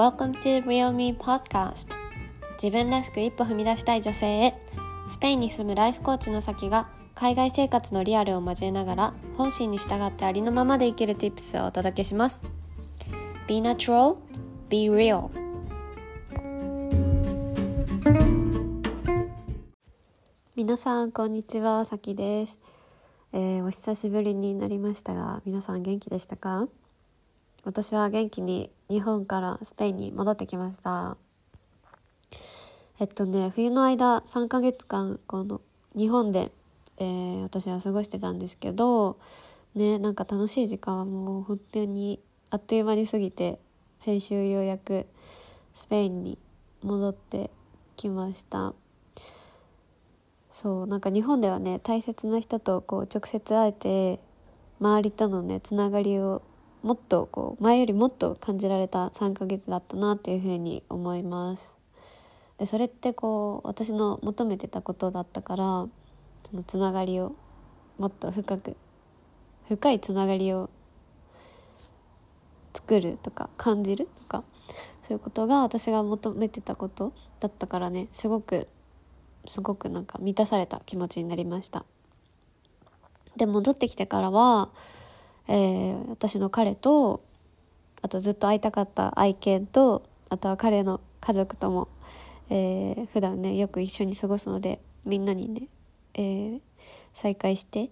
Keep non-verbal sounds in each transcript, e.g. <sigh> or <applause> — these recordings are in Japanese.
Welcome to Real Me Podcast. 自分らしく一歩踏み出したい女性へ。スペインに住むライフコーチの先が海外生活のリアルを交えながら本心に従ってありのままで生きる Tips をお届けします。Be natural, be real. 皆さんこんにちはさきです、えーお久しぶりになりましたが皆さん元気でしたか？私は元気に日本からスペインに戻ってきました。えっとね冬の間3ヶ月間この日本で、えー私は過ごしてたんですけどねなんか楽しい時間はもう本当にあっという間に過ぎて先週ようやくスペインに戻ってきました。そうなんか日本ではね大切な人とこう直接会えて周りとのねつながりをもっとこう前よりもっと感じられた3ヶ月だったなっていうふうに思います。でそれってこう私の求めてたことだったからそのつながりをもっと深く深いつながりを作るとか感じるとかそういうことが私が求めてたことだったからねすごくすごくなんか満たされた気持ちになりました。で戻ってきてからは、えー私の彼とあとずっと会いたかった愛犬とあとは彼の家族とも、えー普段ねよく一緒に過ごすのでみんなにね、えー再会して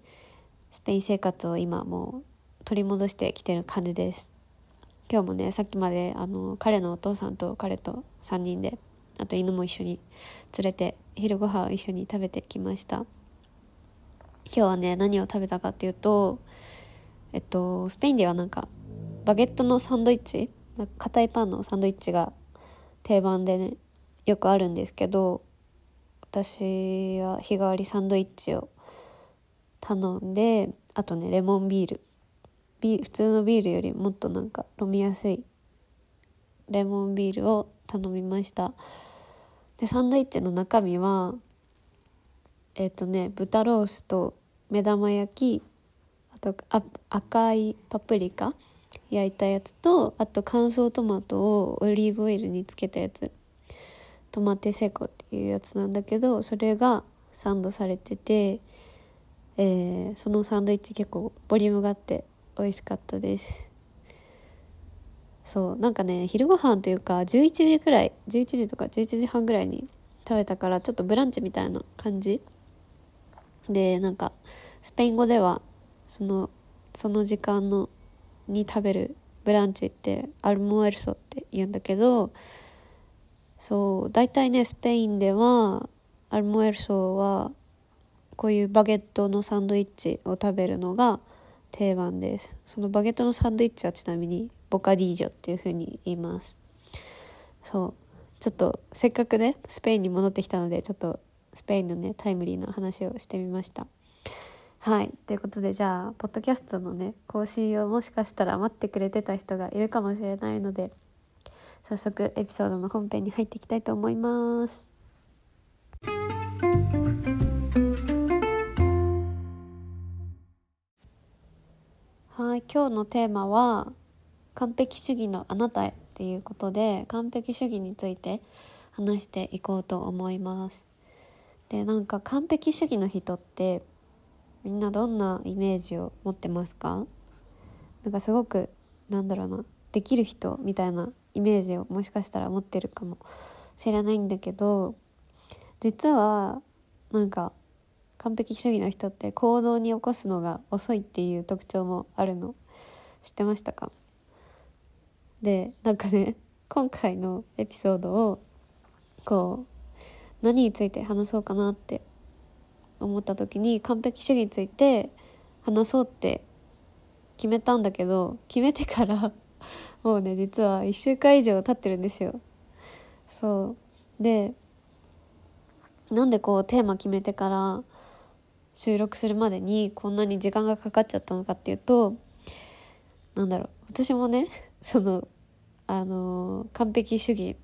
スペイン生活を今もう取り戻してきてる感じです。今日もねさっきまであの彼のお父さんと彼と3人であと犬も一緒に連れて昼ご飯を一緒に食べてきました。今日はね何を食べたかっていうとえっとスペインではなんかバゲットのサンドイッチか硬いパンのサンドイッチが定番でねよくあるんですけど私は日替わりサンドイッチを頼んであとねレモンビール。ビ普通のビールよりもっとなんか飲みやすいレモンビールを頼みました。でサンドイッチの中身はえっ、とね豚ロースと目玉焼きあとあ赤いパプリカ焼いたやつとあと乾燥トマトをオリーブオイルにつけたやつ。トマテセコっていうやつなんだけどそれがサンドされてて、えーそのサンドイッチ結構ボリュームがあって美味しかったです。そうなんかね昼ご飯というか11時くらい11時とか11時半ぐらいに食べたからちょっとブランチみたいな感じ。でなんかスペイン語ではそのその時間のに食べるブランチってアルモエルソって言うんだけどそう大体ねスペインではアルモエルソはこういうバゲットのサンドイッチを食べるのが定番です。そのバゲットのサンドイッチはちなみにボカディージョっていう風に言います。そう。ちょっとせっかくねスペインに戻ってきたのでちょっとスペインのねタイムリーな話をしてみました。はい。ということでじゃあポッドキャストのね更新をもしかしたら待ってくれてた人がいるかもしれないので早速エピソードの本編に入っていきたいと思います。はい。今日のテーマは完璧主義のあなたへっていうことで完璧主義について話していこうと思います。でなんか完璧主義の人ってみんなどんなイメージを持ってますか？なんかすごくなんだろうなできる人みたいなイメージをもしかしたら持ってるかもしれないんだけど実はなんか完璧主義の人って行動に起こすのが遅いっていう特徴もあるの。知ってましたか？でなんかね今回のエピソードをこう何について話そうかなって思った時に完璧主義について話そうって決めたんだけど決めてから <laughs> もうね実は1週間以上経ってるんですよ。そう。でなんでこうテーマ決めてから収録するまでにこんなに時間がかかっちゃったのかっていうとなんだろう。私もね <laughs> そのあの完璧主義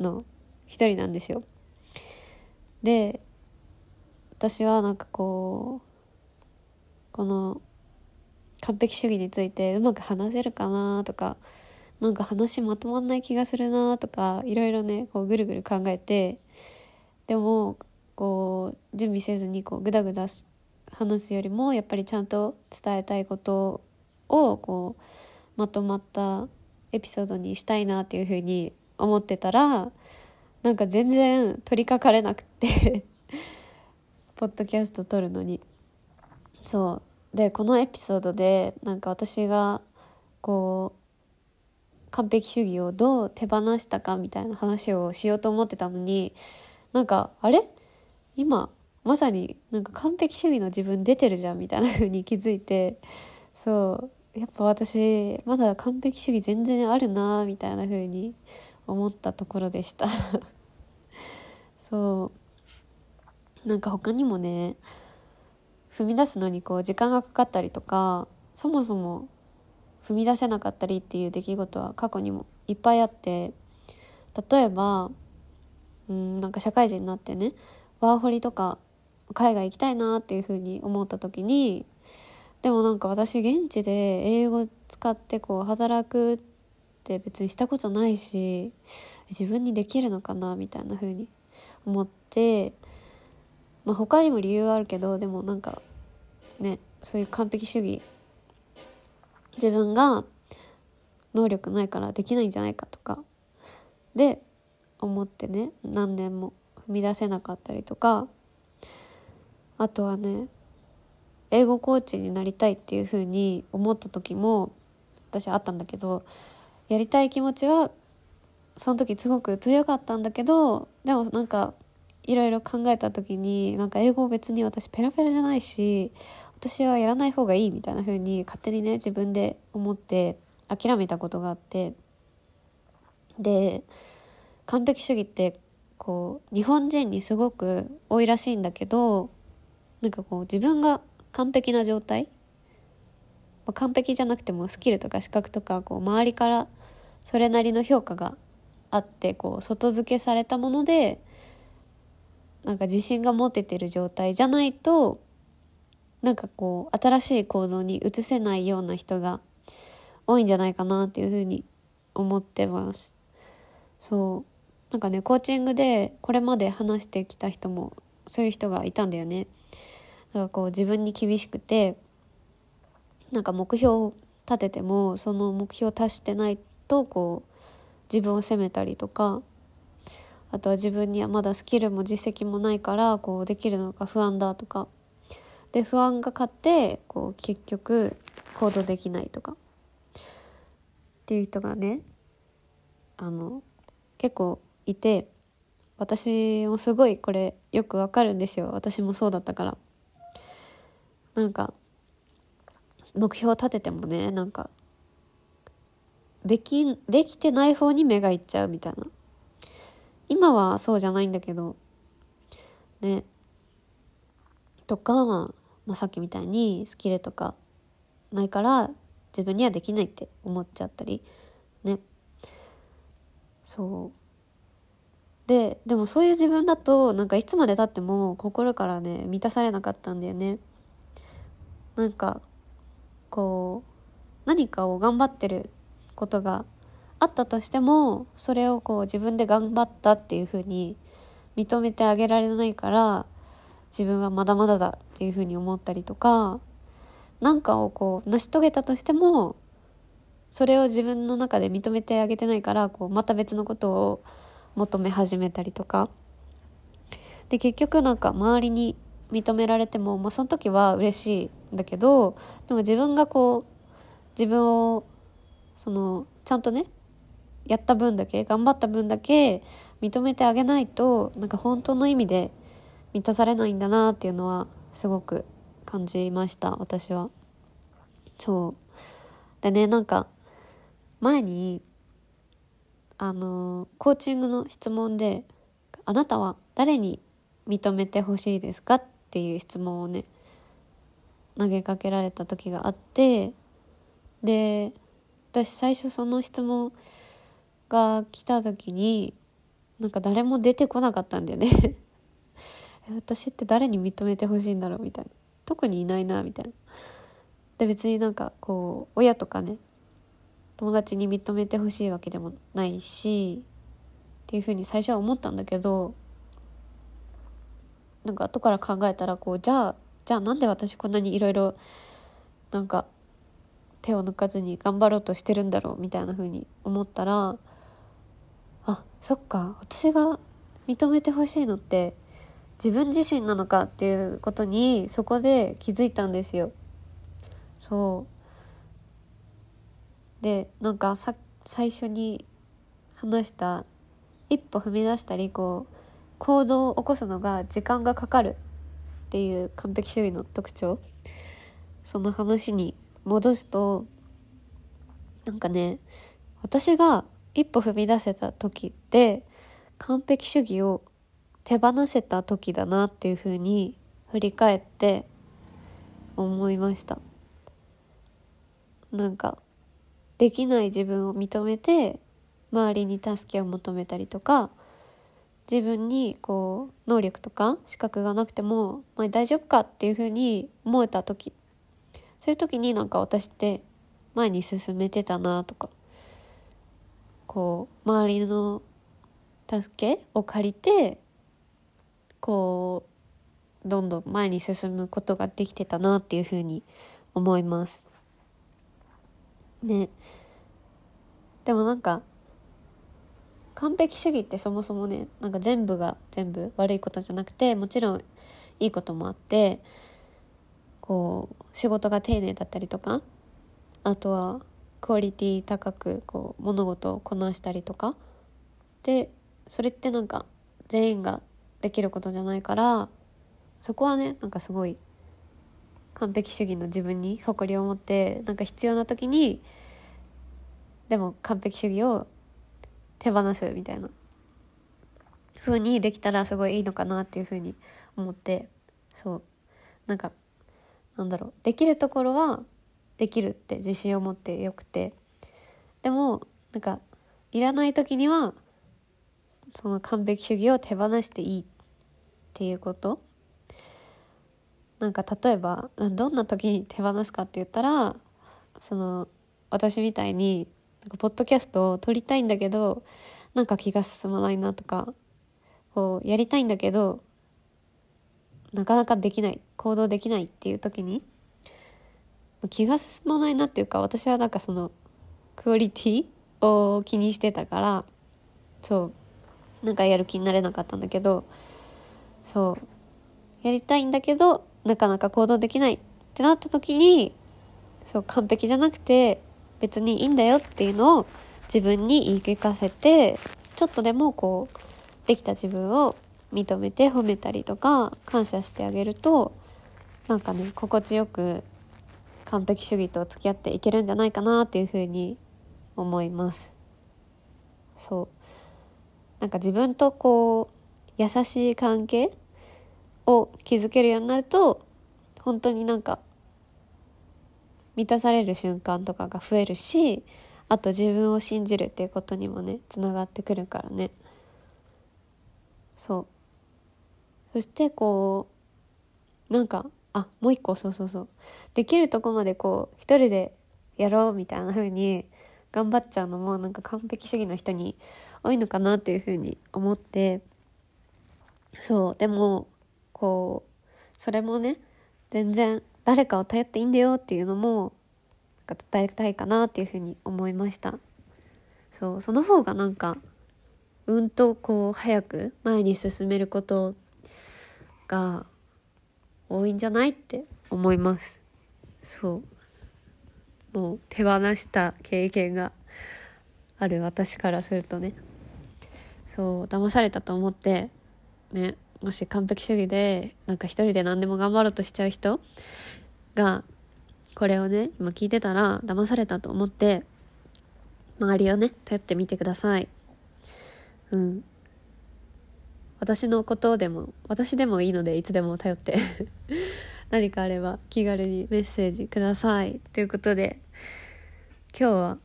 の一人なんですよ。で私はなんかこうこの完璧主義についてうまく話せるかなとかなんか話まとまんない気がするなとかいろいろねこうぐるぐる考えてでもこう準備せずにこうグダグダ話すよりもやっぱりちゃんと伝えたいことをこうまとまったエピソードにしたいなっていうふうに思ってたらなんか全然取りかかれなくて。ポッドキャスト撮るのに。そう。でこのエピソードでなんか私がこう完璧主義をどう手放したかみたいな話をしようと思ってたのになんかあれ？今まさになんか完璧主義の自分出てるじゃんみたいな風に <laughs> 気づいてそう。やっぱ私まだ完璧主義全然あるなみたいな風に思ったところでした。<laughs> そう。なんか他にもね踏み出すのにこう時間がかかったりとかそもそも踏み出せなかったりっていう出来事は過去にもいっぱいあって例えばうんなんか社会人になってねワーホリとか海外行きたいなっていうふうに思った時にでもなんか私現地で英語使ってこう働くって別にしたことないし自分にできるのかなみたいな風に思ってまあ他にも理由はあるけどでもなんかねそういう完璧主義自分が能力ないからできないんじゃないかとかで思ってね何年も踏み出せなかったりとかあとはね英語コーチになりたいっていうふうに思った時も私あったんだけどやりたい気持ちはその時すごく強かったんだけどでもなんかいろいろ考えた時になんか英語別に私ペラペラじゃないし私はやらない方がいいみたいな風に勝手にね自分で思って諦めたことがあって。で完璧主義ってこう日本人にすごく多いらしいんだけどなんかこう自分が完璧な状態、まあ、完璧じゃなくてもスキルとか資格とかこう周りからそれなりの評価があってこう外付けされたものでなんか自信が持ててる状態じゃないとなんかこう新しい行動に移せないような人が多いんじゃないかなっていうふうに思ってます。そうなんかねコーチングでこれまで話してきた人もそういう人がいたんだよね。だからこう自分に厳しくてなんか目標を立ててもその目標を達してないとこう自分を責めたりとかあとは自分にはまだスキルも実績もないからこうできるのか不安だとか。で不安が勝ってこう結局行動できないとか。っていう人がねあの結構いて私もすごいこれよくわかるんですよ。私もそうだったから。なんか目標を立ててもねなんかできできてない方に目がいっちゃうみたいな。今はそうじゃないんだけどね。とか、まあ、さっきみたいにスキルとかないから自分にはできないって思っちゃったりね。そう。ででもそういう自分だとなんかいつまでたっても心からね満たされなかったんだよね。なんかこう何かを頑張ってることがあったとしてもそれをこう自分で頑張ったっていうふうに認めてあげられないから自分はまだまだだっていうふうに思ったりとか何かをこう成し遂げたとしてもそれを自分の中で認めてあげてないからこうまた別のことを求め始めたりとか。で結局なんか周りに認められても、まあ、その時は嬉しいんだけどでも自分がこう自分をそのちゃんとねやった分だけ頑張った分だけ認めてあげないとなんか本当の意味で満たされないんだなっていうのはすごく感じました私は。そうでねなんか前にあのコーチングの質問で「あなたは誰に認めてほしいですか?」っていう質問をね投げかけられた時があってで私最初その質問が来た時になんか誰も出てこなかったんだよね。<laughs> 私って誰に認めてほしいんだろうみたいな。特にいないなみたいな。で別になんかこう親とかね友達に認めてほしいわけでもないしっていうふうに最初は思ったんだけどなんか後から考えたらこうじゃあじゃあなんで私こんなにいろいろなんか手を抜かずに頑張ろうとしてるんだろうみたいな風に思ったらあそっか。私が認めてほしいのって自分自身なのかっていうことにそこで気づいたんですよ。そう。でなんかさ最初に話した一歩踏み出したりこう行動を起こすのが時間がかかるっていう完璧主義の特徴。その話に戻すとなんかね私が一歩踏み出せた時って完璧主義を手放せた時だなっていうふうに振り返って思いました。なんかできない自分を認めて周りに助けを求めたりとか自分にこう能力とか資格がなくても、まあ、大丈夫かっていうふうに思えた時。そういう時になんか私って前に進めてたなとかこう周りの助けを借りてこうどんどん前に進むことができてたなっていうふうに思います。ね。でもなんか完璧主義ってそもそもねなんか全部が全部悪いことじゃなくてもちろんいいこともあってこう仕事が丁寧だったりとかあとはクオリティ高くこう物事をこなしたりとか。でそれってなんか全員ができることじゃないからそこはねなんかすごい完璧主義の自分に誇りを持ってなんか必要な時にでも完璧主義を手放すみたいな。風にできたらすごいいいのかなっていう風に思ってそう。なんかなんだろう。できるところはできるって自信を持ってよくて。でもなんかいらない時にはその完璧主義を手放していいっていうこと。なんか例えばどんな時に手放すかって言ったらその私みたいになんかポッドキャストを撮りたいんだけどなんか気が進まないなとかこうやりたいんだけどなかなかできない行動できないっていう時に気が進まないなっていうか私はなんかそのクオリティを気にしてたからそうなんかやる気になれなかったんだけどそうやりたいんだけどなかなか行動できないってなった時にそう完璧じゃなくて別にいいんだよっていうのを自分に言い聞かせてちょっとでもこうできた自分を認めて褒めたりとか感謝してあげるとなんかね心地よく完璧主義と付き合っていけるんじゃないかなっていうふうに思います。そう。なんか自分とこう優しい関係を築けるようになると本当になんか満たされる瞬間とかが増えるしあと自分を信じるっていうことにもねつながってくるからね。そう。そしてこうなんかあもう一個そうそうそう。できるとこまでこう一人でやろうみたいな風に頑張っちゃうのもなんか完璧主義の人に多いのかなっていう風に思って。そうでもこうそれもね全然誰かを頼っていいんだよっていうのもなんか伝えたいかなっていうふうに思いました。そうその方がなんかうんとこう早く前に進めることが多いんじゃないって思います。そう。もう手放した経験がある私からするとね。そう騙されたと思ってねもし完璧主義でなんか一人で何でも頑張ろうとしちゃう人がこれをね今聞いてたら騙されたと思って周りをね頼ってみてください。うん。私のことでも私でもいいのでいつでも頼って <laughs> 何かあれば気軽にメッセージください。ということで今日は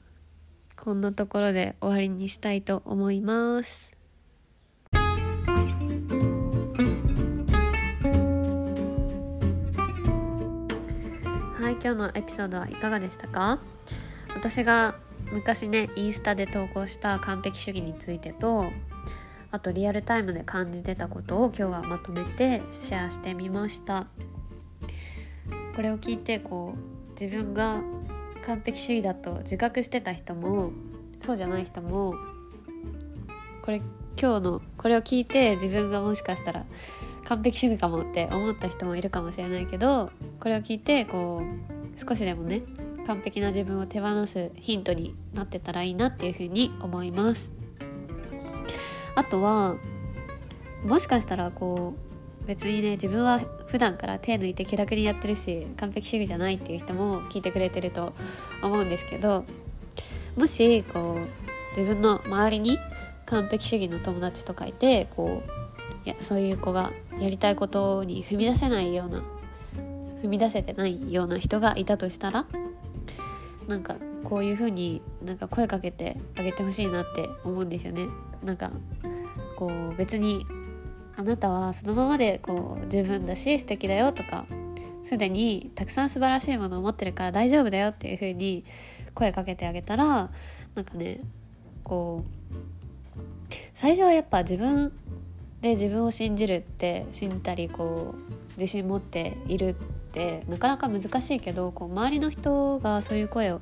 こんなところで終わりにしたいと思います。今日のエピソードはいかがでしたか？私が昔ねインスタで投稿した完璧主義についてとあとリアルタイムで感じてたことを今日はまとめてシェアしてみました。これを聞いてこう自分が完璧主義だと自覚してた人もそうじゃない人もこれ今日のこれを聞いて自分がもしかしたら完璧主義かもって思った人もいるかもしれないけどこれを聞いてこう少しでもね完璧な自分を手放すヒントになってたらいいなっていうふうに思います。あとはもしかしたらこう別にね自分は普段から手抜いて気楽にやってるし完璧主義じゃないっていう人も聞いてくれてると思うんですけどもしこう自分の周りに完璧主義の友達とかいてこういやそういう子がやりたいことに踏み出せないような踏み出せてないような人がいたとしたらなんかこういう風になんか声かけてあげてほしいなって思うんですよね。なんかこう別にあなたはそのままでこう十分だし素敵だよとかすでにたくさん素晴らしいものを持ってるから大丈夫だよっていう風に声かけてあげたらなんかねこう最初はやっぱ自分で自分を信じるって信じたりこう自信持っているってなかなか難しいけどこう周りの人がそういう声を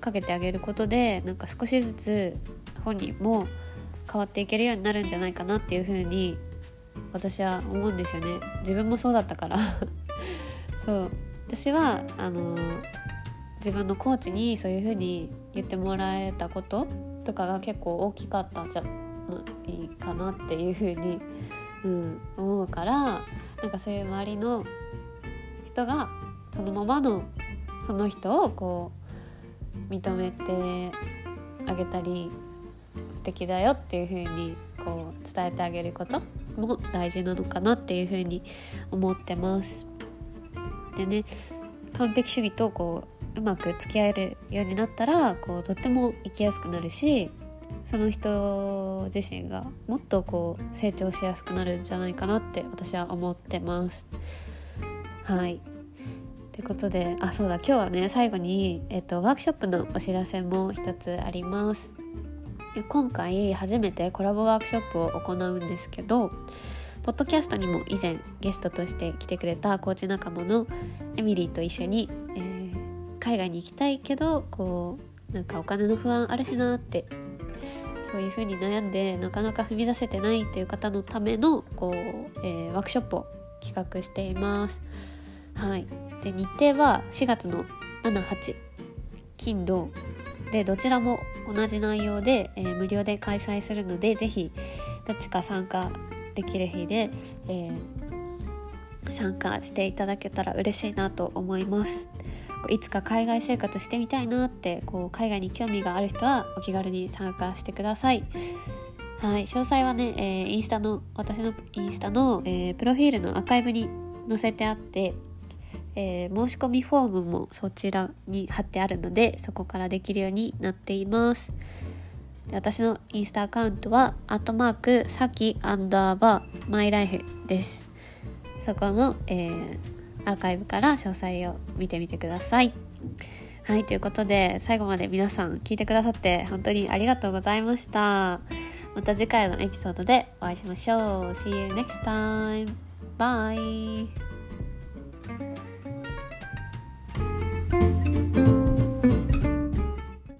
かけてあげることでなんか少しずつ本人も変わっていけるようになるんじゃないかなっていうふうに私は思うんですよね。自分もそうだったから。<laughs> そう。私はあの自分のコーチにそういうふうに言ってもらえたこととかが結構大きかったんじゃないかなっていうふうに、うん、思うからなんかそういう周りの人がそのままのその人をこう認めてあげたり素敵だよっていうふうにこう伝えてあげることも大事なのかなっていうふうに思ってます。でね完璧主義とこううまく付き合えるようになったらこうとっても生きやすくなるしその人自身がもっとこう成長しやすくなるんじゃないかなって私は思ってます。はいってことであそうだ今日はね最後に、えっと、ワークショップのお知らせも一つあります。今回初めてコラボワークショップを行うんですけどポッドキャストにも以前ゲストとして来てくれたコーチ仲間のエミリーと一緒に、えー、海外に行きたいけどこうなんかお金の不安あるしなってそういう風に悩んでなかなか踏み出せてないっていう方のためのこう、えー、ワークショップを企画しています。はい、で日程は4月の78金土でどちらも同じ内容で、えー、無料で開催するので是非どっちか参加できる日で、えー、参加していただけたら嬉しいなと思います。いつか海外生活してみたいなってこう海外に興味がある人はお気軽に参加してください。はい、詳細はね、えー、インスタの私のインスタの、えー、プロフィールのアーカイブに載せてあって、えー、申し込みフォームもそちらに貼ってあるのでそこからできるようになっていますで私のインスタアカウントはアットマークさきアンダーバーマイライフですそこの、えー、アーカイブから詳細を見てみてください。はい、ということで最後まで皆さん聞いてくださって本当にありがとうございました。また次回のエピソードでお会いしましょう。See you next time. Bye.